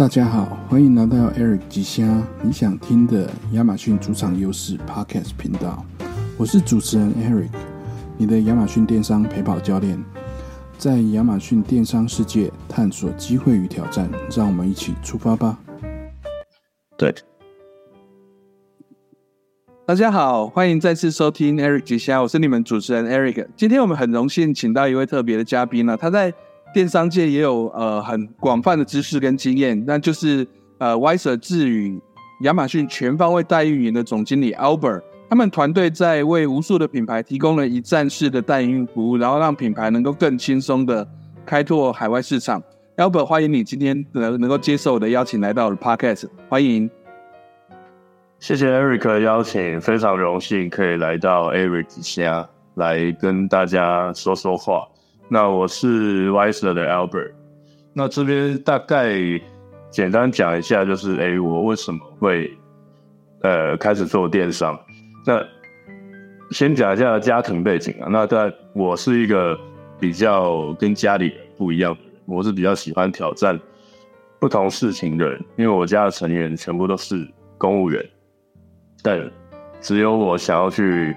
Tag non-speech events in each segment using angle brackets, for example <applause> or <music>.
大家好，欢迎来到 Eric 吉虾你想听的亚马逊主场优势 Podcast 频道。我是主持人 Eric，你的亚马逊电商陪跑教练，在亚马逊电商世界探索机会与挑战，让我们一起出发吧。对，大家好，欢迎再次收听 Eric 吉虾，我是你们主持人 Eric。今天我们很荣幸请到一位特别的嘉宾呢，他在电商界也有呃很广泛的知识跟经验，那就是呃 Wiser 智宇亚马逊全方位代运营的总经理 Albert。他们团队在为无数的品牌提供了一站式的代运服务，然后让品牌能够更轻松的开拓海外市场。Albert，欢迎你今天能能够接受我的邀请来到我的 Podcast，欢迎。谢谢 Eric 的邀请，非常荣幸可以来到 Eric 家来跟大家说说话。那我是 Wiser 的 Albert，那这边大概简单讲一下，就是哎，我为什么会呃开始做电商？那先讲一下家庭背景啊。那在我是一个比较跟家里不一样的人，我是比较喜欢挑战不同事情的人。因为我家的成员全部都是公务员，但只有我想要去，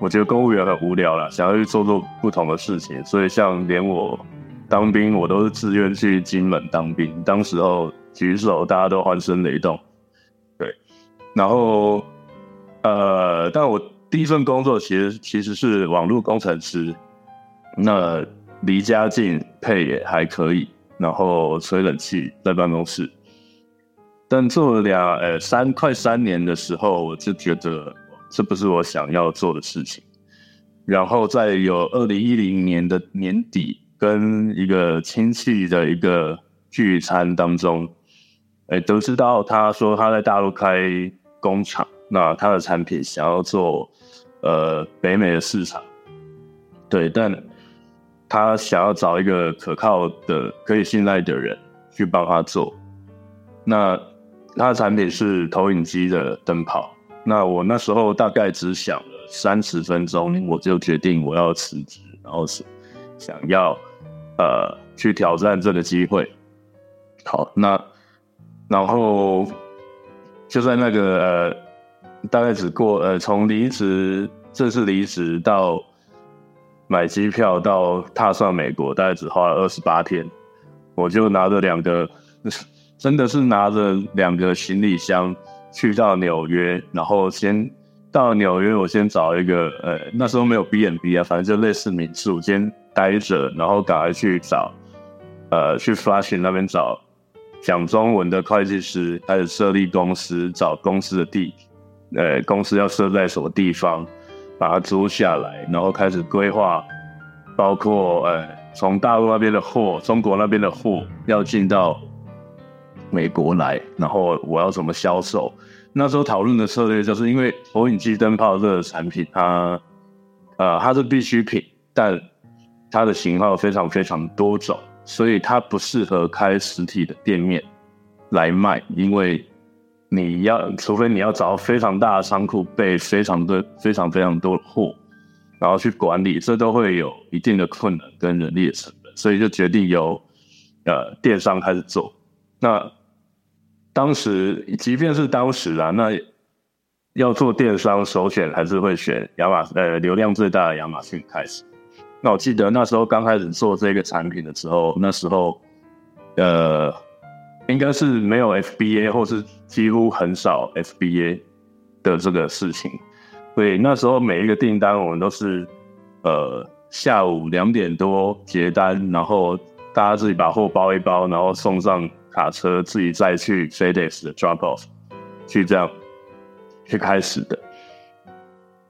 我觉得公务员很无聊了，想要去做做不同的事情。所以像连我当兵，我都是自愿去金门当兵。当时候举手，大家都欢声雷动。对，然后。呃，但我第一份工作其实其实是网络工程师，那离家近，配也还可以，然后吹冷气在办公室。但做了两呃三快三年的时候，我就觉得这不是我想要做的事情。然后在有二零一零年的年底，跟一个亲戚的一个聚餐当中，哎，得知到他说他在大陆开工厂。那他的产品想要做，呃，北美的市场，对，但他想要找一个可靠的、可以信赖的人去帮他做。那他的产品是投影机的灯泡。那我那时候大概只想了三十分钟，我就决定我要辞职，然后是想要呃去挑战这个机会。好，那然后就在那个呃。大概只过呃，从离职正式离职到买机票到踏上美国，大概只花了二十八天。我就拿着两个，<laughs> 真的是拿着两个行李箱去到纽约，然后先到纽约，我先找一个呃，那时候没有 B n B 啊，反正就类似民宿，先待着，然后赶快去找呃，去 Flushing 那边找讲中文的会计师，开始设立公司，找公司的地。呃，公司要设在什么地方，把它租下来，然后开始规划，包括呃，从大陆那边的货，中国那边的货要进到美国来，然后我要怎么销售？那时候讨论的策略就是因为投影机灯泡这个产品，它呃它是必需品，但它的型号非常非常多种，所以它不适合开实体的店面来卖，因为。你要，除非你要找非常大的仓库，备非常多、非常非常多的货，然后去管理，这都会有一定的困难跟人力的成本，所以就决定由呃电商开始做。那当时，即便是当时啊，那要做电商，首选还是会选亚马呃流量最大的亚马逊开始。那我记得那时候刚开始做这个产品的时候，那时候呃。应该是没有 FBA，或是几乎很少 FBA 的这个事情，所以那时候每一个订单我们都是呃下午两点多结单，然后大家自己把货包一包，然后送上卡车，自己再去 FedEx 的 drop off，去这样去开始的。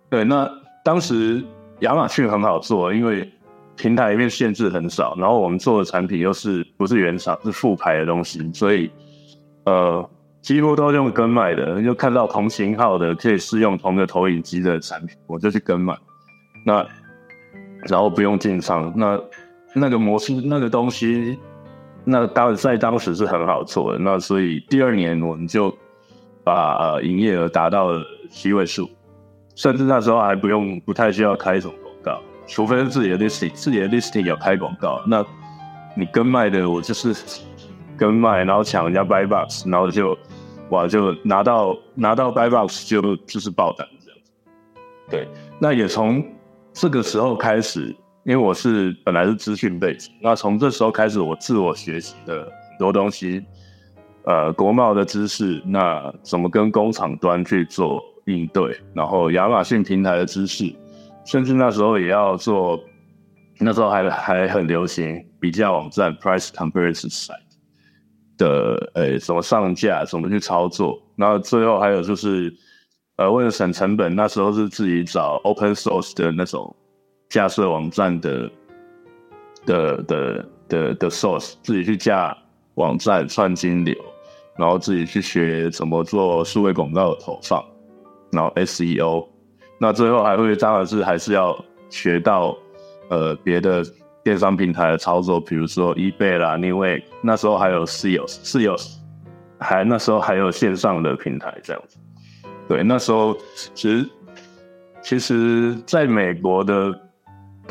对，那当时亚马逊很好做，因为。平台里面限制很少，然后我们做的产品又是不是原厂是复牌的东西，所以呃几乎都用跟卖的，就看到同型号的可以试用同个投影机的产品，我就去跟卖。那然后不用进仓，那那个模式那个东西，那当在当时是很好做的。那所以第二年我们就把呃营业额达到了七位数，甚至那时候还不用不太需要开什么广告。除非是自己的 listing，自己的 listing 有开广告，那你跟卖的我就是跟卖，然后抢人家 buy box，然后就哇就拿到拿到 buy box 就就是爆单这样子。对，那也从这个时候开始，因为我是本来是资讯背景，那从这时候开始我自我学习的很多东西，呃，国贸的知识，那怎么跟工厂端去做应对，然后亚马逊平台的知识，甚至那时候也要做。那时候还还很流行比较网站 （price comparison site） 的，呃，怎么上架，怎么去操作。那最后还有就是，呃，为了省成本，那时候是自己找 open source 的那种架设网站的的的的的 source，自己去架网站串金流，然后自己去学怎么做数位广告的投放，然后 SEO。那最后还会当然是还是要学到。呃，别的电商平台的操作，比如说 eBay 啦，Newegg，那时候还有 Sales，Sales，还那时候还有线上的平台这样子。对，那时候其实其实在美国的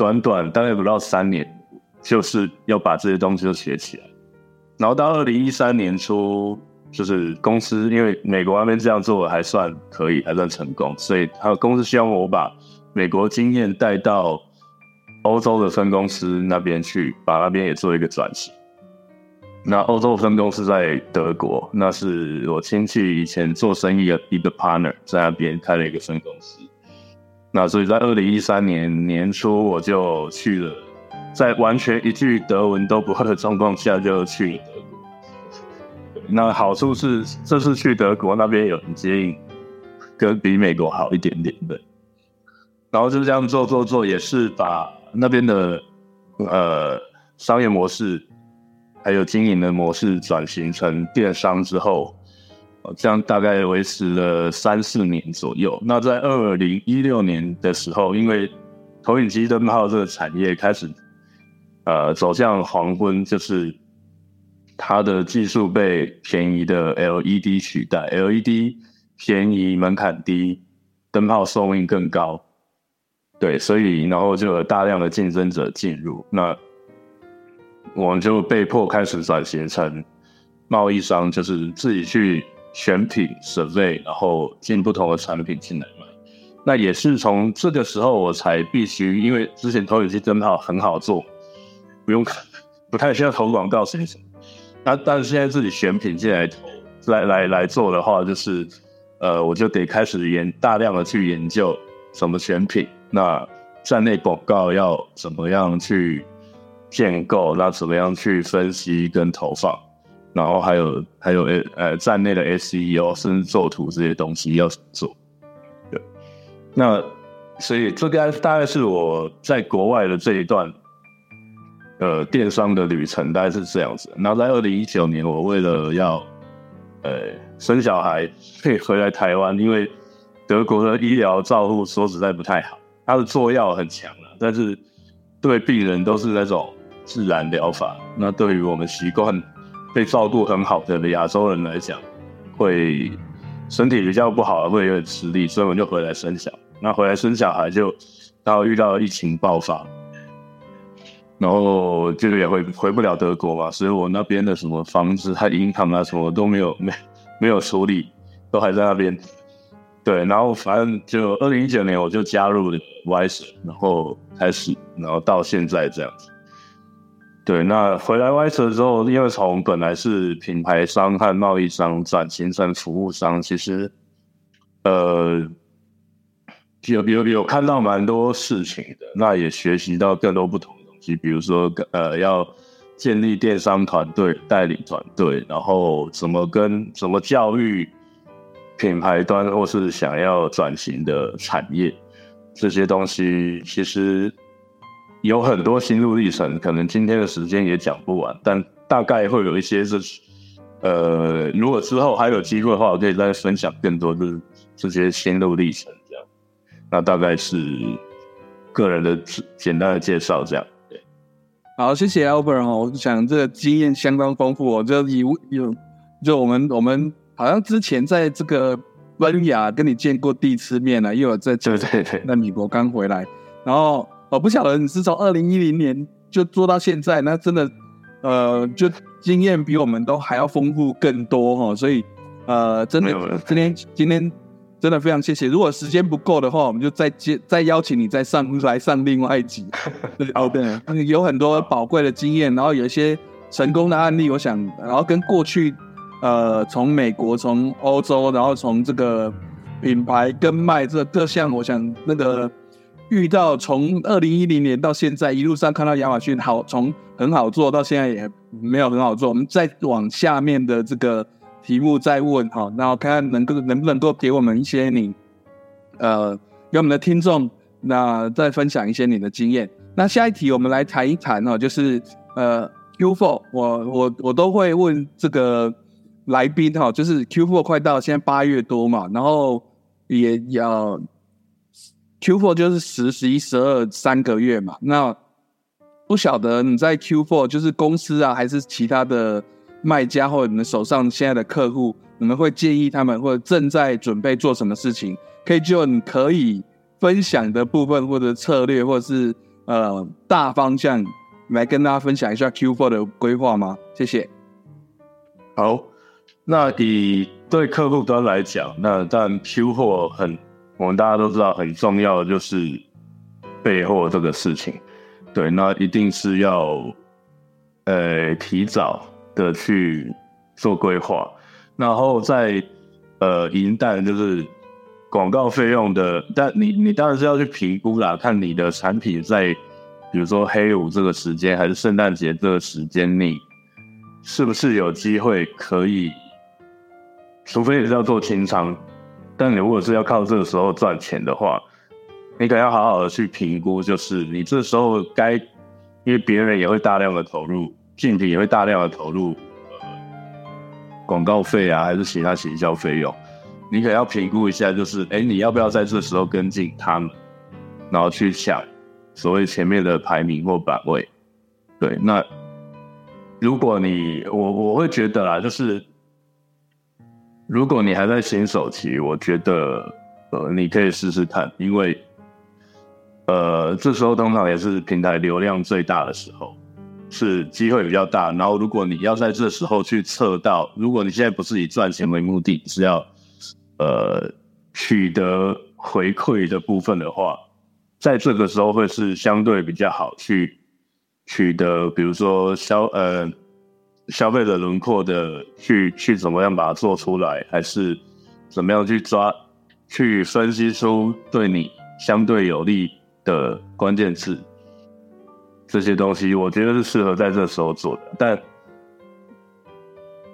短短大概不到三年，就是要把这些东西都学起来。然后到二零一三年初，就是公司因为美国那边这样做还算可以，还算成功，所以他公司希望我把美国经验带到。欧洲的分公司那边去，把那边也做一个转型。那欧洲分公司在德国，那是我亲戚以前做生意的一个 partner 在那边开了一个分公司。那所以在二零一三年年初，我就去了，在完全一句德文都不会的状况下就去了德国。那好处是，这次去德国那边有人接应，跟比美国好一点点的。然后就这样做做做，也是把。那边的呃商业模式，还有经营的模式转型成电商之后，这样大概维持了三四年左右。那在二零一六年的时候，因为投影机灯泡这个产业开始呃走向黄昏，就是它的技术被便宜的 LED 取代，LED 便宜门槛低，灯泡寿命更高。对，所以然后就有大量的竞争者进入，那我们就被迫开始转型成贸易商，就是自己去选品、survey，然后进不同的产品进来卖。那也是从这个时候我才必须，因为之前投影机灯泡很好做，不用看不太需要投广告什么。那但是现在自己选品进来投，来来来做的话，就是呃，我就得开始研大量的去研究怎么选品。那站内广告要怎么样去建构？那怎么样去分析跟投放？然后还有还有呃呃站内的 SEO 甚至做图这些东西要做？对，那所以这个大概是我在国外的这一段呃电商的旅程，大概是这样子。然后在二零一九年，我为了要呃生小孩，可以回来台湾，因为德国的医疗照护说实在不太好。它的作药很强了，但是对病人都是那种自然疗法。那对于我们习惯被照顾很好的亚洲人来讲，会身体比较不好，会有点吃力，所以我就回来生小。那回来生小孩就然后遇到疫情爆发，然后就也回回不了德国嘛，所以我那边的什么房子、还银行啊什么都没有没没有处理，都还在那边。对，然后反正就二零一九年我就加入了 Wise，然后开始，然后到现在这样子。对，那回来 YSL 之后，因为从本来是品牌商和贸易商转型成服务商，其实呃有有有看到蛮多事情的，那也学习到更多不同的东西，比如说呃要建立电商团队、带领团队，然后怎么跟怎么教育。品牌端或是想要转型的产业，这些东西其实有很多心路历程，可能今天的时间也讲不完，但大概会有一些是，呃，如果之后还有机会的话，我可以再分享更多的这些心路历程，这样。那大概是个人的简单的介绍，这样。对，好，谢谢 Albert 哦，我想这个经验相当丰富，哦就以有就我们我们。好像之前在这个温雅跟你见过第一次面了，又有在对对对，那米国刚回来，然后我不晓得你是从二零一零年就做到现在，那真的呃，就经验比我们都还要丰富更多哈，所以呃，真的今天今天真的非常谢谢。如果时间不够的话，我们就再接再邀请你再上来上另外一集。<laughs> 对对，有很多宝贵的经验，然后有一些成功的案例，我想，然后跟过去呃，从美国、从欧洲，然后从这个品牌跟卖这各项，我想那个。遇到从二零一零年到现在一路上看到亚马逊好从很好做到现在也没有很好做，我们再往下面的这个题目再问哈，然后看看能够能不能够给我们一些你呃给我们的听众那再分享一些你的经验。那下一题我们来谈一谈哦，就是呃 Q four，我我我都会问这个来宾哈，就是 Q four 快到现在八月多嘛，然后也要。Q4 就是十、十一、十二三个月嘛，那不晓得你在 Q4 就是公司啊，还是其他的卖家或者你们手上现在的客户，你们会建议他们或者正在准备做什么事情？可以就你可以分享的部分或者策略，或者是呃大方向来跟大家分享一下 Q4 的规划吗？谢谢。好，那以对客户端来讲，那但 Q4 很。我们大家都知道，很重要的就是备货这个事情。对，那一定是要呃提早的去做规划，然后在呃银弹就是广告费用的，但你你当然是要去评估啦，看你的产品在比如说黑五这个时间，还是圣诞节这个时间，你是不是有机会可以，除非你是要做清仓。但你如果是要靠这个时候赚钱的话，你可要好好的去评估，就是你这时候该，因为别人也会大量的投入，竞品也会大量的投入，呃，广告费啊，还是其他行销费用，你可要评估一下，就是，哎，你要不要在这时候跟进他们，然后去抢所谓前面的排名或版位？对，那如果你我我会觉得啦，就是。如果你还在新手期，我觉得，呃，你可以试试看，因为，呃，这时候通常也是平台流量最大的时候，是机会比较大。然后，如果你要在这时候去测到，如果你现在不是以赚钱为目的，是要，呃，取得回馈的部分的话，在这个时候会是相对比较好去取得，比如说销，呃。消费者轮廓的去去怎么样把它做出来，还是怎么样去抓去分析出对你相对有利的关键字，这些东西我觉得是适合在这时候做的，但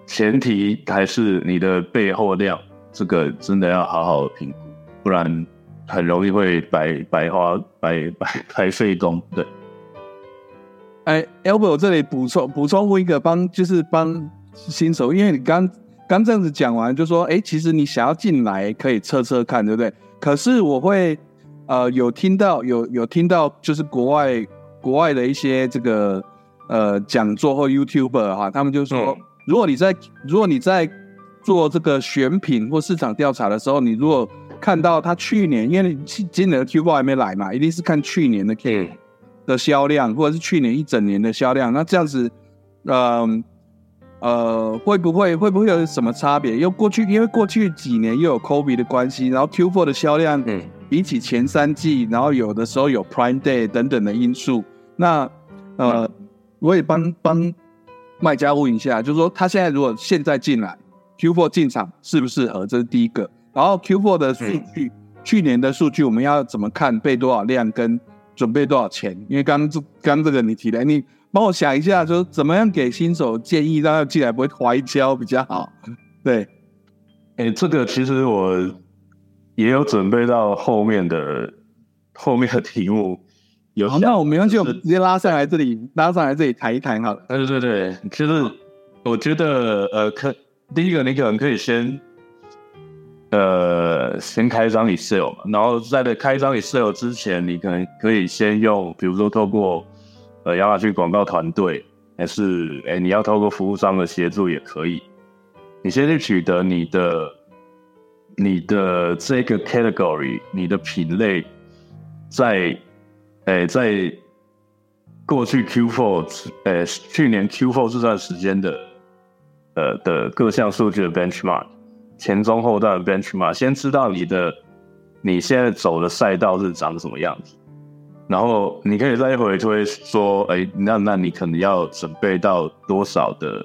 前提还是你的备货量，这个真的要好好评估，不然很容易会白白花白白白费工，对。哎我这里补充补充一个，帮就是帮新手，因为你刚刚这样子讲完，就说，哎，其实你想要进来可以测测看，对不对？可是我会，呃，有听到有有听到，就是国外国外的一些这个呃讲座或 YouTuber 哈，他们就说，如果你在如果你在做这个选品或市场调查的时候，你如果看到他去年，因为你今年的 Q4 还没来嘛，一定是看去年的 K。的销量，或者是去年一整年的销量，那这样子，呃呃，会不会会不会有什么差别？又过去，因为过去几年又有 COVID 的关系，然后 Q4 的销量，嗯，比起前三季，然后有的时候有 Prime Day 等等的因素，那呃，我也帮帮卖家问一下，就是说他现在如果现在进来 Q4 进场适不适合？这是第一个。然后 Q4 的数据，去年的数据我们要怎么看？备多少量跟？准备多少钱？因为刚这刚这个你提的，你帮我想一下，说怎么样给新手建议，让他进来不会怀焦比较好。对，哎，这个其实我也有准备到后面的后面的题目。有，那我没关系，我们直接拉上来这里，拉上来这里谈一谈好了。对对对，其实我觉得，呃，可第一个你可能可以先。呃，先开张 Excel 嘛，然后在开张 Excel 之前，你可能可以先用，比如说透过呃亚马逊广告团队，还是哎你要透过服务商的协助也可以。你先去取得你的你的这个 category，你的品类在哎在过去 Q4 呃去年 Q4 这段时间的呃的各项数据的 benchmark 前中后段的 benchmark，先知道你的你现在走的赛道是长什么样子，然后你可以再回推说，哎，那那你可能要准备到多少的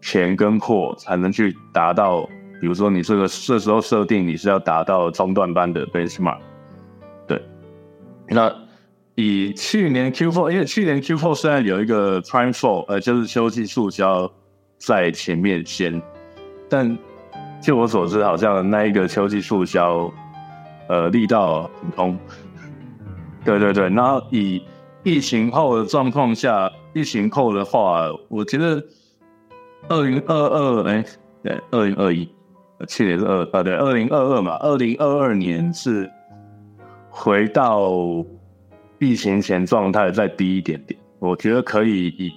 钱跟货才能去达到，比如说你这个这时候设定你是要达到中段班的 benchmark，对，那。以去年 Q4，因为去年 Q4 虽然有一个 Prime Four，呃，就是秋季促销在前面先，但就我所知，好像那一个秋季促销，呃，力道很通。对对对，然后以疫情后的状况下，疫情后的话，我觉得二零二二，哎，对，二零二一，去年是二，呃，对，二零二二嘛，二零二二年是回到。疫情前状态再低一点点，我觉得可以以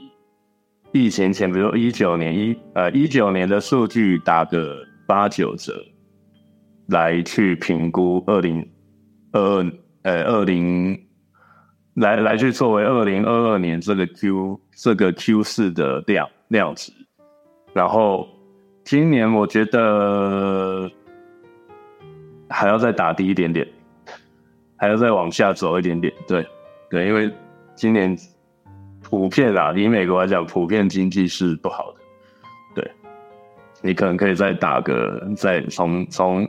疫情前，比如一九年一呃一九年的数据打个八九折，来去评估二零二二呃二零来来去作为二零二二年这个 Q 这个 Q 四的量量值，然后今年我觉得还要再打低一点点。还要再往下走一点点，对，对，因为今年普遍啊，以美国来讲，普遍经济是不好的，你可能可以再打个，再从从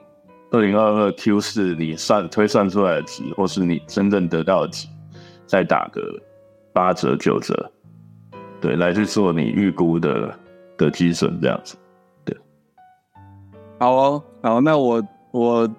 二零二二 Q 四你算推算出来的值，或是你真正得到的值，再打个八折九折，对，来去做你预估的的基准这样子，对，好哦，好，那我我。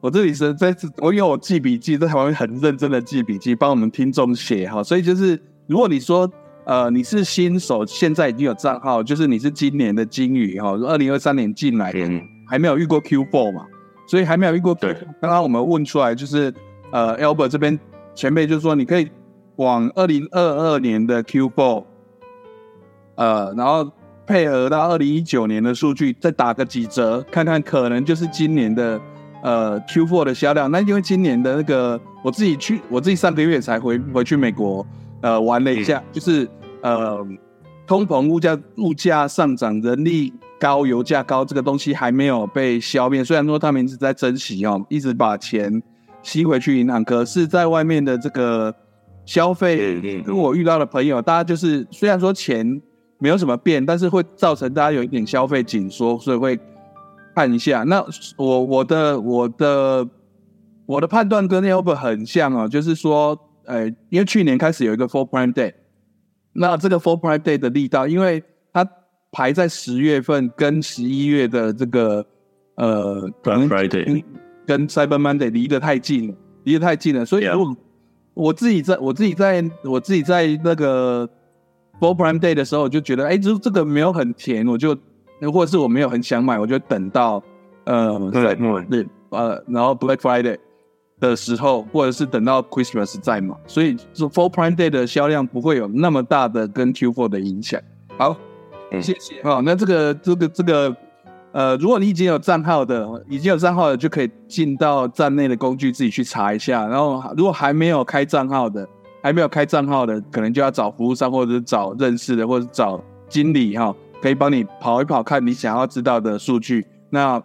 我这里是在，我因为我记笔记，在台湾很认真的记笔记，帮我们听众写哈。所以就是，如果你说，呃，你是新手，现在已经有账号，就是你是今年的金鱼哈，二零二三年进来的，还没有遇过 Q4 嘛，所以还没有遇过。对，刚刚我们问出来就是，呃，Albert 这边前辈就说，你可以往二零二二年的 Q4，呃，然后配合到二零一九年的数据，再打个几折，看看可能就是今年的。呃，Q4 的销量，那因为今年的那个，我自己去，我自己上个月才回回去美国，呃，玩了一下，就是呃，通膨、物价、物价上涨、人力高、油价高，这个东西还没有被消灭。虽然说他们一直在珍惜哦，一直把钱吸回去银行，可是在外面的这个消费，跟我遇到的朋友，大家就是虽然说钱没有什么变，但是会造成大家有一点消费紧缩，所以会。看一下，那我我的我的我的判断跟 Albert 很像哦，就是说，呃，因为去年开始有一个 Four Prime Day，那这个 Four Prime Day 的力道，因为它排在十月份跟十一月的这个呃，Black Friday 跟 Cyber Monday 离得太近了，离得太近了，所以如果我自己在我自己在我自己在那个 Four Prime Day 的时候，我就觉得，哎，这这个没有很甜，我就。或者是我没有很想买，我就等到呃对对呃，然后 Black Friday 的时候，或者是等到 Christmas 再买，所以这 Full Prime Day 的销量不会有那么大的跟 Q4 的影响。好，谢谢。好，那这个这个这个呃，如果你已经有账号的，已经有账号的，就可以进到站内的工具自己去查一下。然后如果还没有开账号的，还没有开账号的，可能就要找服务商，或者是找认识的，或者找经理哈。可以帮你跑一跑，看你想要知道的数据。那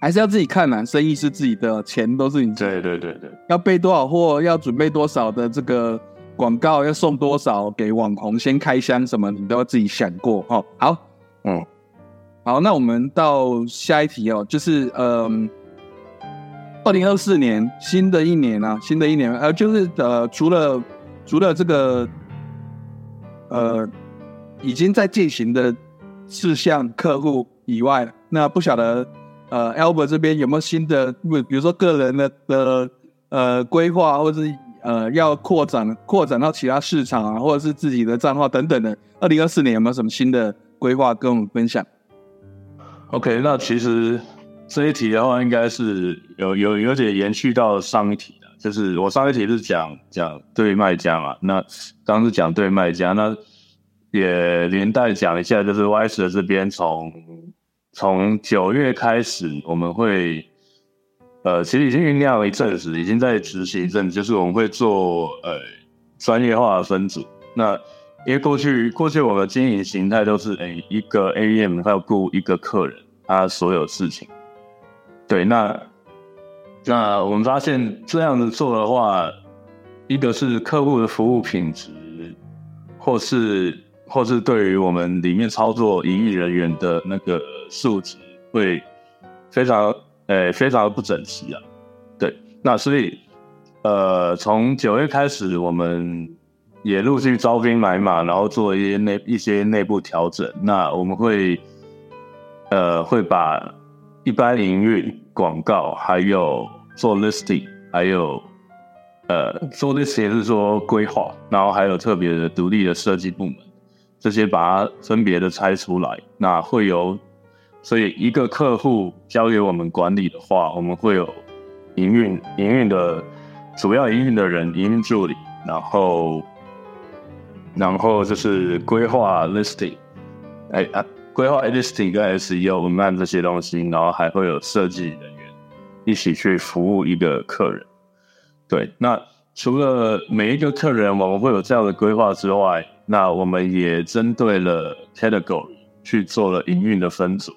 还是要自己看呐，生意是自己的，钱都是你。对对对对。要备多少货，要准备多少的这个广告，要送多少给网红，先开箱什么，你都要自己想过哦。好，嗯，好，那我们到下一题哦，就是嗯，二零二四年新的一年啊，新的一年，呃，就是呃，除了除了这个呃，已经在进行的。事项客户以外，那不晓得呃，Albert 这边有没有新的，比比如说个人的的呃规划，或者是呃要扩展扩展到其他市场啊，或者是自己的账号等等的。二零二四年有没有什么新的规划跟我们分享？OK，那其实这一题的话，应该是有有有点延续到上一题的，就是我上一题是讲讲对卖家嘛，那刚是讲对卖家那。也连带讲一下，就是 Y 的这边从从九月开始，我们会呃，其实已经酝酿了一阵子，已经在执行一阵子，就是我们会做呃专业化的分组。那因为过去过去我们经营形态都是诶一个 AM 要雇一个客人，他所有事情。对，那那我们发现这样子做的话，一个是客户的服务品质，或是或是对于我们里面操作营运人员的那个素质会非常诶非常不整齐啊。对，那所以呃从九月开始，我们也陆续招兵买马，然后做一些内一些内部调整。那我们会呃会把一般营运、广告，还有做 listing，还有呃做 list 也是说规划，然后还有特别的独立的设计部门，这些把它分别的拆出来。那会有，所以一个客户交给我们管理的话，我们会有营运营运的主要营运的人、营运助理，然后然后就是规划 listing，哎啊。规划 listing 跟 SEO 文案这些东西，然后还会有设计人员一起去服务一个客人。对，那除了每一个客人我们会有这样的规划之外，那我们也针对了 category 去做了营运的分组。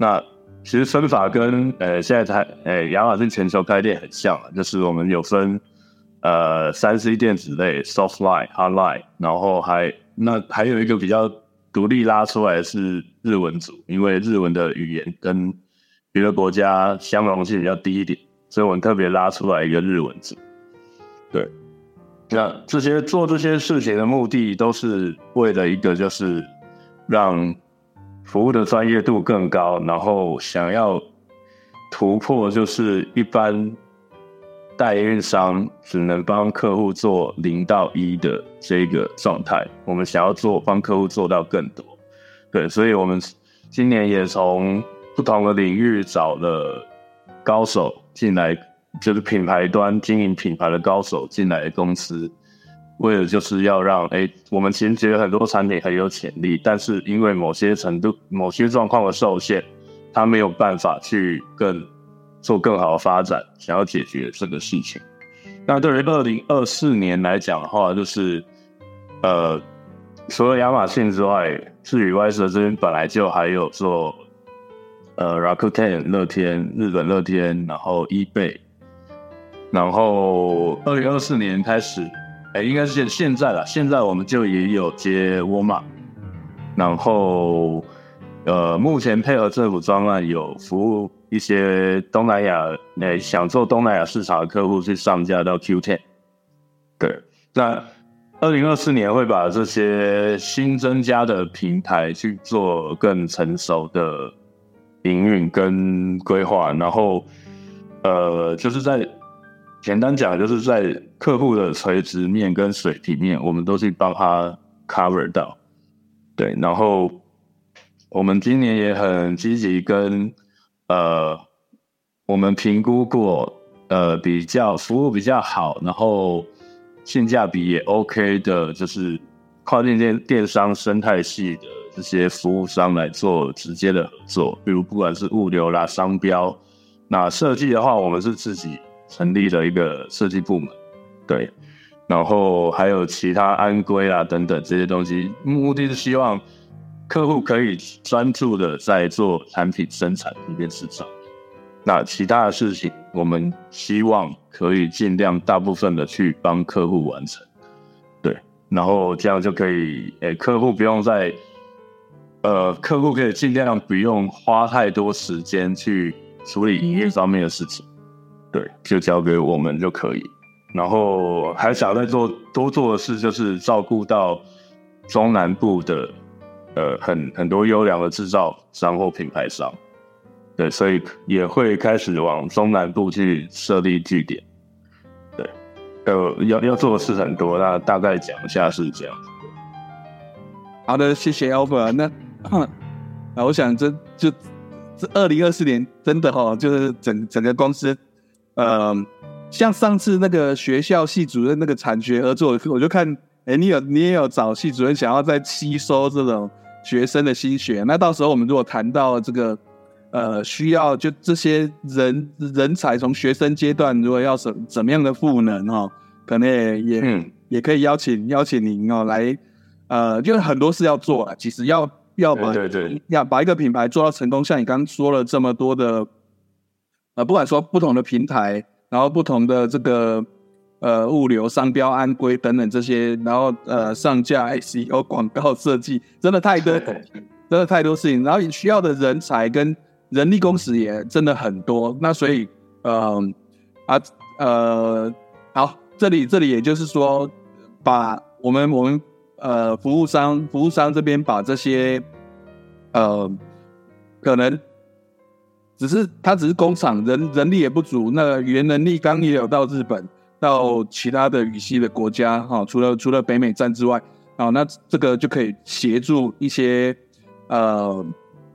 那其实分法跟呃现在台呃亚马逊全球开店很像，就是我们有分呃三 C 电子类 soft line hard line，然后还那还有一个比较。独立拉出来是日文组，因为日文的语言跟别的国家相容性比较低一点，所以我们特别拉出来一个日文组。对，那这些做这些事情的目的，都是为了一个，就是让服务的专业度更高，然后想要突破，就是一般。代运商只能帮客户做零到一的这个状态，我们想要做帮客户做到更多，对，所以我们今年也从不同的领域找了高手进来，就是品牌端经营品牌的高手进来公司，为了就是要让哎，我们其实觉得很多产品很有潜力，但是因为某些程度、某些状况的受限，它没有办法去更。做更好的发展，想要解决这个事情。那对于二零二四年来讲的话，就是呃，除了亚马逊之外，至于 Y 社这边本来就还有做呃 Rakuten 乐天、日本乐天，然后 eBay，然后二零二四年开始，哎，应该是现现在了。现在我们就也有接沃尔玛，然后呃，目前配合政府专案有服务。一些东南亚诶想做东南亚市场的客户去上架到 Q10，对，那二零二四年会把这些新增加的平台去做更成熟的营运跟规划，然后呃就是在简单讲，就是在客户的垂直面跟水平面，我们都去帮他 cover 到，对，然后我们今年也很积极跟。呃，我们评估过，呃，比较服务比较好，然后性价比也 OK 的，就是跨境电电商生态系的这些服务商来做直接的合作，比如不管是物流啦、商标，那设计的话，我们是自己成立了一个设计部门，对，然后还有其他安规啊等等这些东西，目的是希望。客户可以专注的在做产品生产这边市场，那其他的事情我们希望可以尽量大部分的去帮客户完成，对，然后这样就可以，诶，客户不用再，呃，客户可以尽量不用花太多时间去处理营业方面的事情，对，就交给我们就可以，然后还想再做多做的事就是照顾到中南部的。呃，很很多优良的制造商或品牌商，对，所以也会开始往中南部去设立据点，对，呃，要要做的事很多，那大概讲一下是这样。好的，谢谢 Albert。那，<clears throat> 我想这就这二零二四年真的哈，就是整整个公司，呃，像上次那个学校系主任那个产学合作，我就看，哎，你有你也有找系主任想要再吸收这种。学生的心血，那到时候我们如果谈到这个，呃，需要就这些人人才从学生阶段，如果要怎怎么样的赋能哈，可能也也也可以邀请邀请您哦来，呃，就是很多事要做了，其实要要把对对要把一个品牌做到成功，像你刚刚说了这么多的，呃，不管说不同的平台，然后不同的这个呃物流、商标、安规等等这些，然后呃上架 SEO、广告设计，真的太多，<laughs> 真的太多事情，然后你需要的人才跟人力工时也真的很多，那所以呃啊呃好，这里这里也就是说，把我们我们呃服务商服务商这边把这些呃可能只是他只是工厂人人力也不足，那语言能力刚也有到日本，到其他的语系的国家哈、除了除了北美站之外，啊，那这个就可以协助一些呃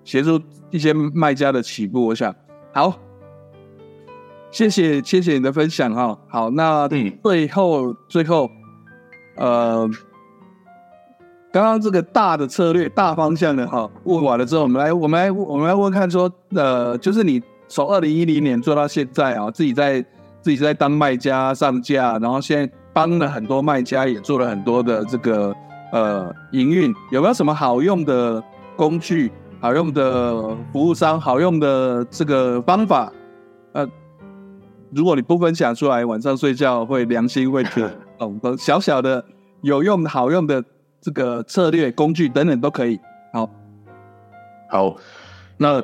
协助一些卖家的起步。我想好。谢谢谢谢你的分享哈，好，那嗯最后最后，呃，刚刚这个大的策略大方向的哈问完了之后，我们来我们来我们来问看说，呃，就是你从二零一零年做到现在啊，自己在自己在当卖家上架，然后现在帮了很多卖家，也做了很多的这个呃营运，有没有什么好用的工具、好用的服务商、好用的这个方法？呃，如果你不分享出来，晚上睡觉会良心会 <laughs> 痛。哦，小小的有用的好用的这个策略、工具等等都可以。好，好，那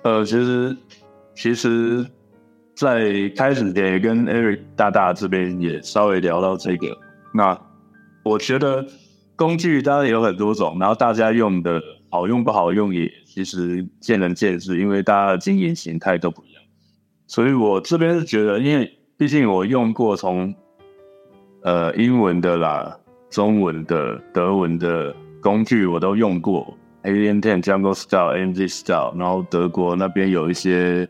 呃，其实其实，在开始前也跟 Eric 大大这边也稍微聊到这个。那我觉得工具当然有很多种，然后大家用的好用不好用也其实见仁见智，因为大家的经营形态都不一样。所以我这边是觉得，因为毕竟我用过从呃英文的啦、中文的、德文的工具我都用过，Alien Ten、Jungle Style、MZ Style，然后德国那边有一些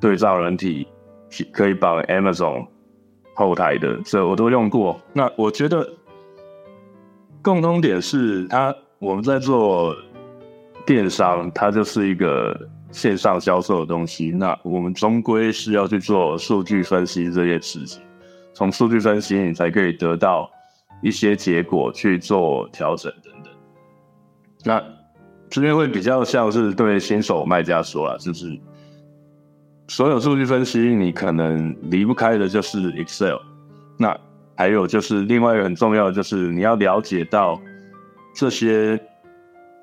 对照人体可以绑 Amazon 后台的，这我都用过。那我觉得共通点是它我们在做电商，它就是一个线上销售的东西。那我们终归是要去做数据分析这件事情，从数据分析你才可以得到一些结果去做调整等等。那这边会比较像是对新手卖家说啊，就是所有数据分析你可能离不开的就是 Excel。那还有就是另外一个很重要的就是你要了解到这些，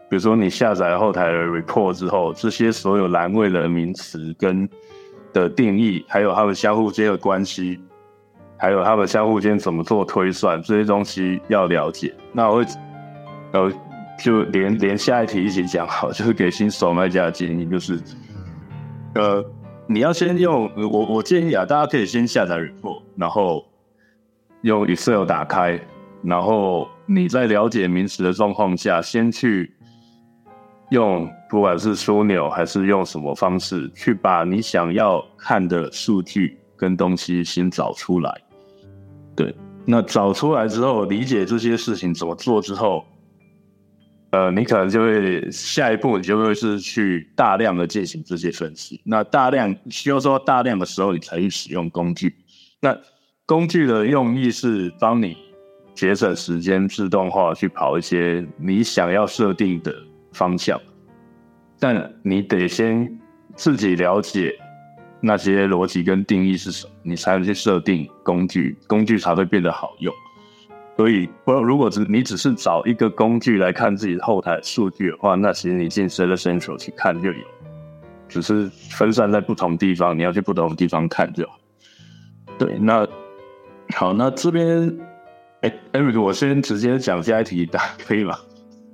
比如说你下载后台的 report 之后，这些所有栏位的名词跟的定义，还有它们相互间的关系，还有他们相互间怎么做推算，这些东西要了解。那我会呃就连连下一题一起讲好，就是给新手卖家的建议就是，呃，你要先用我我建议啊，大家可以先下载 report，然后用 Excel 打开，然后你在了解名词的状况下，先去用不管是枢纽还是用什么方式，去把你想要看的数据跟东西先找出来。对，那找出来之后，理解这些事情怎么做之后，呃，你可能就会下一步，你就会是去大量的进行这些分析。那大量需要做大量的时候，你才去使用工具。那工具的用意是帮你节省时间，自动化去跑一些你想要设定的方向，但你得先自己了解那些逻辑跟定义是什么，你才能去设定工具，工具才会变得好用。所以，不如果只你只是找一个工具来看自己后台数据的话，那其实你进 Seller Central 去看就有，只是分散在不同地方，你要去不同的地方看就好。对，那好，那这边，哎，Eric，我先直接讲下一题答，可以吗？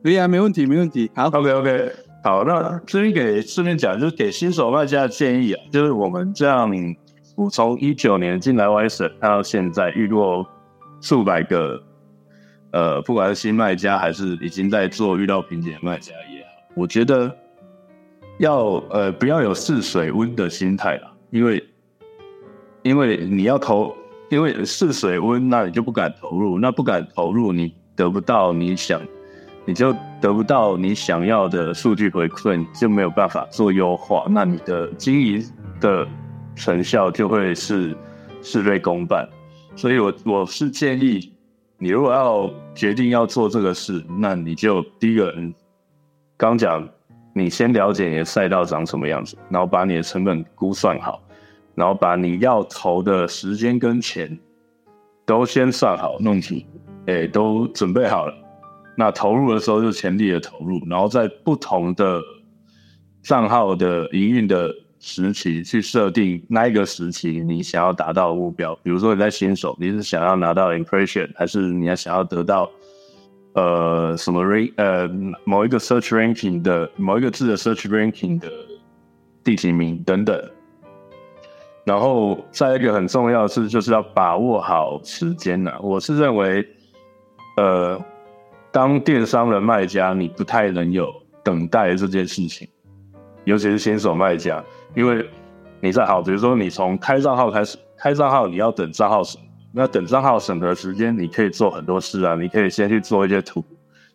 可以啊，没问题，没问题。好，OK OK，好，那这边给顺便讲，就是给新手卖家的建议啊，就是我们这样，我从一九年进来 Y 省，看到现在遇过数百个，呃，不管是新卖家还是已经在做遇到瓶颈的卖家也好，我觉得要呃不要有试水温的心态啦，因为因为你要投，因为试水温，那你就不敢投入，那不敢投入，你得不到你想。你就得不到你想要的数据回馈，就没有办法做优化，那你的经营的成效就会是事倍功半。所以我我是建议，你如果要决定要做这个事，那你就第一个，刚讲，你先了解你的赛道长什么样子，然后把你的成本估算好，然后把你要投的时间跟钱都先算好，弄起，哎，都准备好了。那投入的时候就全力的投入，然后在不同的账号的营运的。时期去设定那一个时期你想要达到的目标，比如说你在新手，你是想要拿到 impression，还是你要想要得到呃什么 rank 呃某一个 search ranking 的某一个字的 search ranking 的第几名等等。然后再一个很重要的是，就是要把握好时间呐。我是认为，呃，当电商的卖家，你不太能有等待这件事情，尤其是新手卖家。因为你在好，比如说你从开账号开始，开账号你要等账号审，那等账号审核时间，你可以做很多事啊，你可以先去做一些图，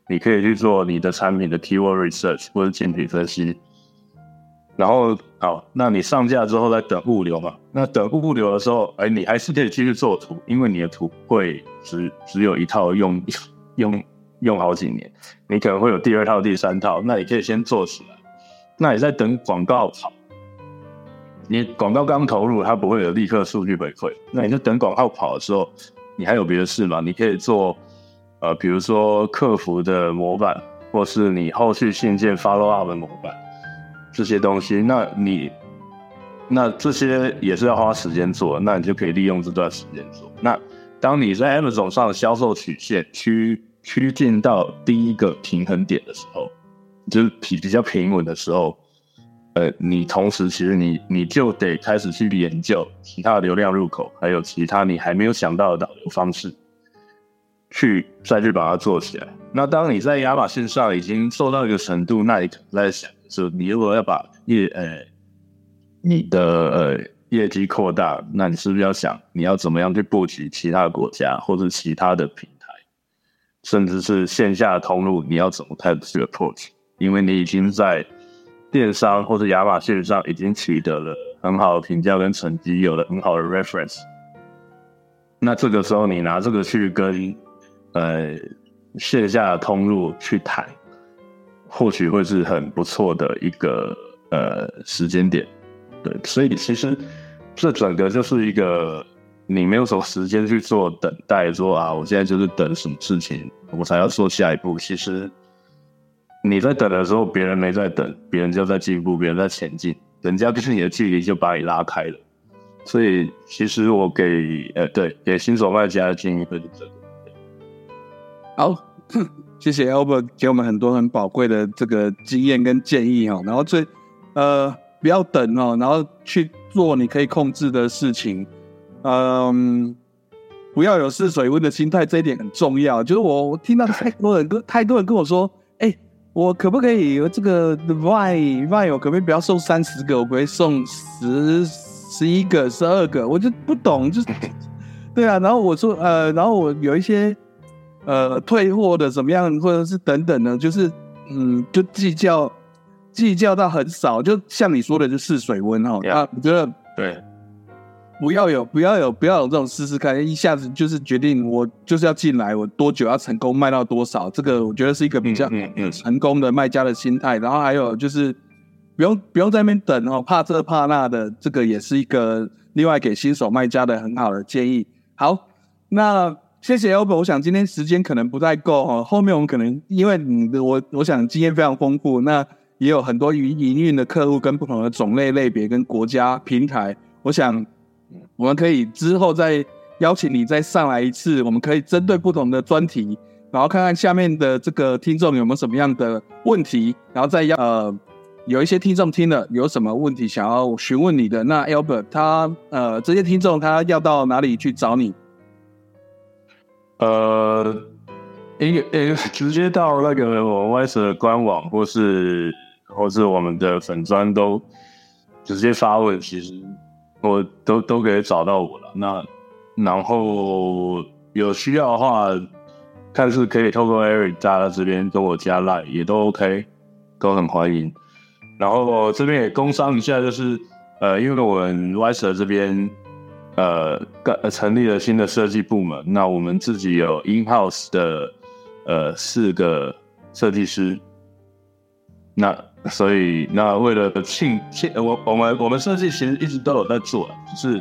你可以去做你的产品的 keyword research 或者竞品分析，然后好，那你上架之后再等物流嘛，那等物流的时候，哎，你还是可以继续做图，因为你的图会只只有一套用用用好几年，你可能会有第二套、第三套，那你可以先做起来，那你在等广告跑。你广告刚投入，它不会有立刻数据回馈，那你就等广告跑的时候，你还有别的事吗？你可以做，呃，比如说客服的模板，或是你后续信件 follow up 的模板，这些东西，那你，那这些也是要花时间做，那你就可以利用这段时间做。那当你在 Amazon 上的销售曲线趋趋近到第一个平衡点的时候，就是比比较平稳的时候。呃，你同时其实你你就得开始去研究其他的流量入口，还有其他你还没有想到的导流方式，去再去把它做起来。那当你在亚马逊上已经做到一个程度，那你可能在想，就你如果要把业呃你的呃业绩扩大，那你是不是要想你要怎么样去布局其他国家或者其他的平台，甚至是线下通路，你要怎么开始去 approach？因为你已经在。电商或者亚马逊上已经取得了很好的评价跟成绩，有了很好的 reference。那这个时候你拿这个去跟呃线下的通路去谈，或许会是很不错的一个呃时间点。对，所以其实这整个就是一个你没有什么时间去做等待，说啊，我现在就是等什么事情我才要做下一步。其实。你在等的时候，别人没在等，别人就在进步，别人在前进，人家跟你的距离就把你拉开了。所以，其实我给呃，对，给新手卖家的建议会是这个。好，<laughs> 谢谢 Albert 给我们很多很宝贵的这个经验跟建议哦。然后最呃，不要等哦，然后去做你可以控制的事情。嗯，不要有试水温的心态，这一点很重要。就是我我听到 <laughs> 太多人跟太多人跟我说，哎。我可不可以这个 Y Y 我可不可以不要送三十个，我可以送十十一个、十二个？我就不懂，就是 <laughs> 对啊。然后我说呃，然后我有一些呃退货的怎么样，或者是等等呢，就是嗯，就计较计较到很少，就像你说的，就试水温哈。啊，我觉得对。不要有，不要有，不要有这种试试看，一下子就是决定我就是要进来，我多久要成功卖到多少？这个我觉得是一个比较成功的卖家的心态。然后还有就是不用不用在那边等哦，怕这怕那的，这个也是一个另外给新手卖家的很好的建议。好，那谢谢 Albert，我想今天时间可能不太够哦，后面我们可能因为你的我我想经验非常丰富，那也有很多营营运的客户跟不同的种类类别跟国家平台，我想。我们可以之后再邀请你再上来一次，我们可以针对不同的专题，然后看看下面的这个听众有没有什么样的问题，然后再要呃有一些听众听了有什么问题想要询问你的，那 Albert 他呃这些听众他要到哪里去找你？呃，一个直接到那个我们 Y 的官网，或是或是我们的粉砖都直接发问，其实。我都都可以找到我了。那然后有需要的话，看是可以透过 Eric 加到这边跟我加 Line 也都 OK，都很欢迎。然后这边也工商一下，就是呃，因为我们 w i s e r 这边呃，呃成立了新的设计部门。那我们自己有 in house 的呃四个设计师。那所以那为了庆庆我我们我们设计其实一直都有在做，是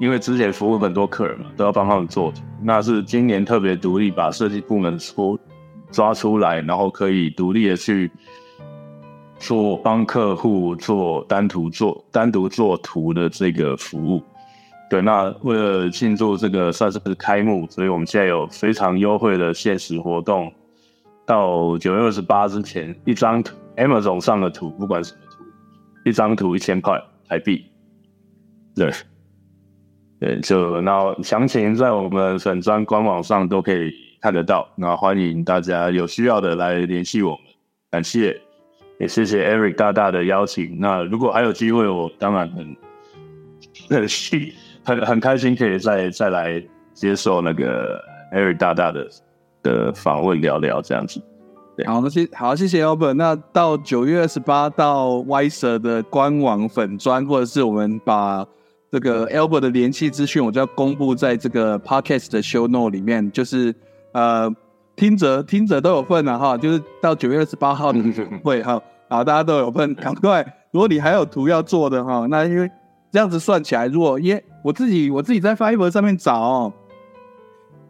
因为之前服务很多客人嘛，都要帮他们做。那是今年特别独立把设计部门出抓出来，然后可以独立的去做帮客户做单独做单独做图的这个服务。对，那为了庆祝这个算是开幕，所以我们现在有非常优惠的限时活动，到九月二十八之前，一张图 Amazon 上的图，不管什么图，一张图一千块台币。对，对，就那详情在我们粉专官网上都可以看得到。那欢迎大家有需要的来联系我们，感谢，也谢谢 Eric 大大的邀请。那如果还有机会，我当然很很。很很开心可以再再来接受那个 Eric 大大的的访问聊聊这样子。好，那谢好谢谢 Albert。那到九月二十八到 i e r 的官网粉砖，或者是我们把这个 Albert 的联系资讯，我就要公布在这个 Podcast 的 Show Note 里面，就是呃听者听者都有份了哈，就是到九月二十八号 <laughs> 会哈，好大家都有份，赶快。如果你还有图要做的哈，那因为这样子算起来，如果耶。我自己我自己在 Fiverr 上面找，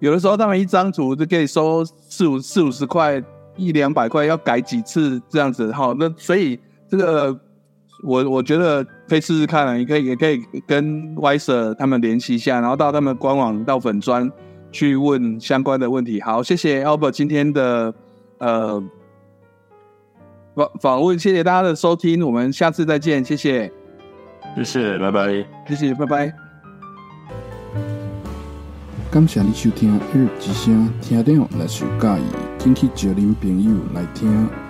有的时候他们一张图就可以收四五四五十块一两百块，要改几次这样子哈。那所以这个我我觉得可以试试看，你可以也可以跟 Wiser 他们联系一下，然后到他们官网到粉砖去问相关的问题。好，谢谢 Albert 今天的呃访访问，谢谢大家的收听，我们下次再见，谢谢，谢谢，拜拜，谢谢，拜拜。感谢你收听《耳之声》，听众若是有介意，请去招恁朋友来听。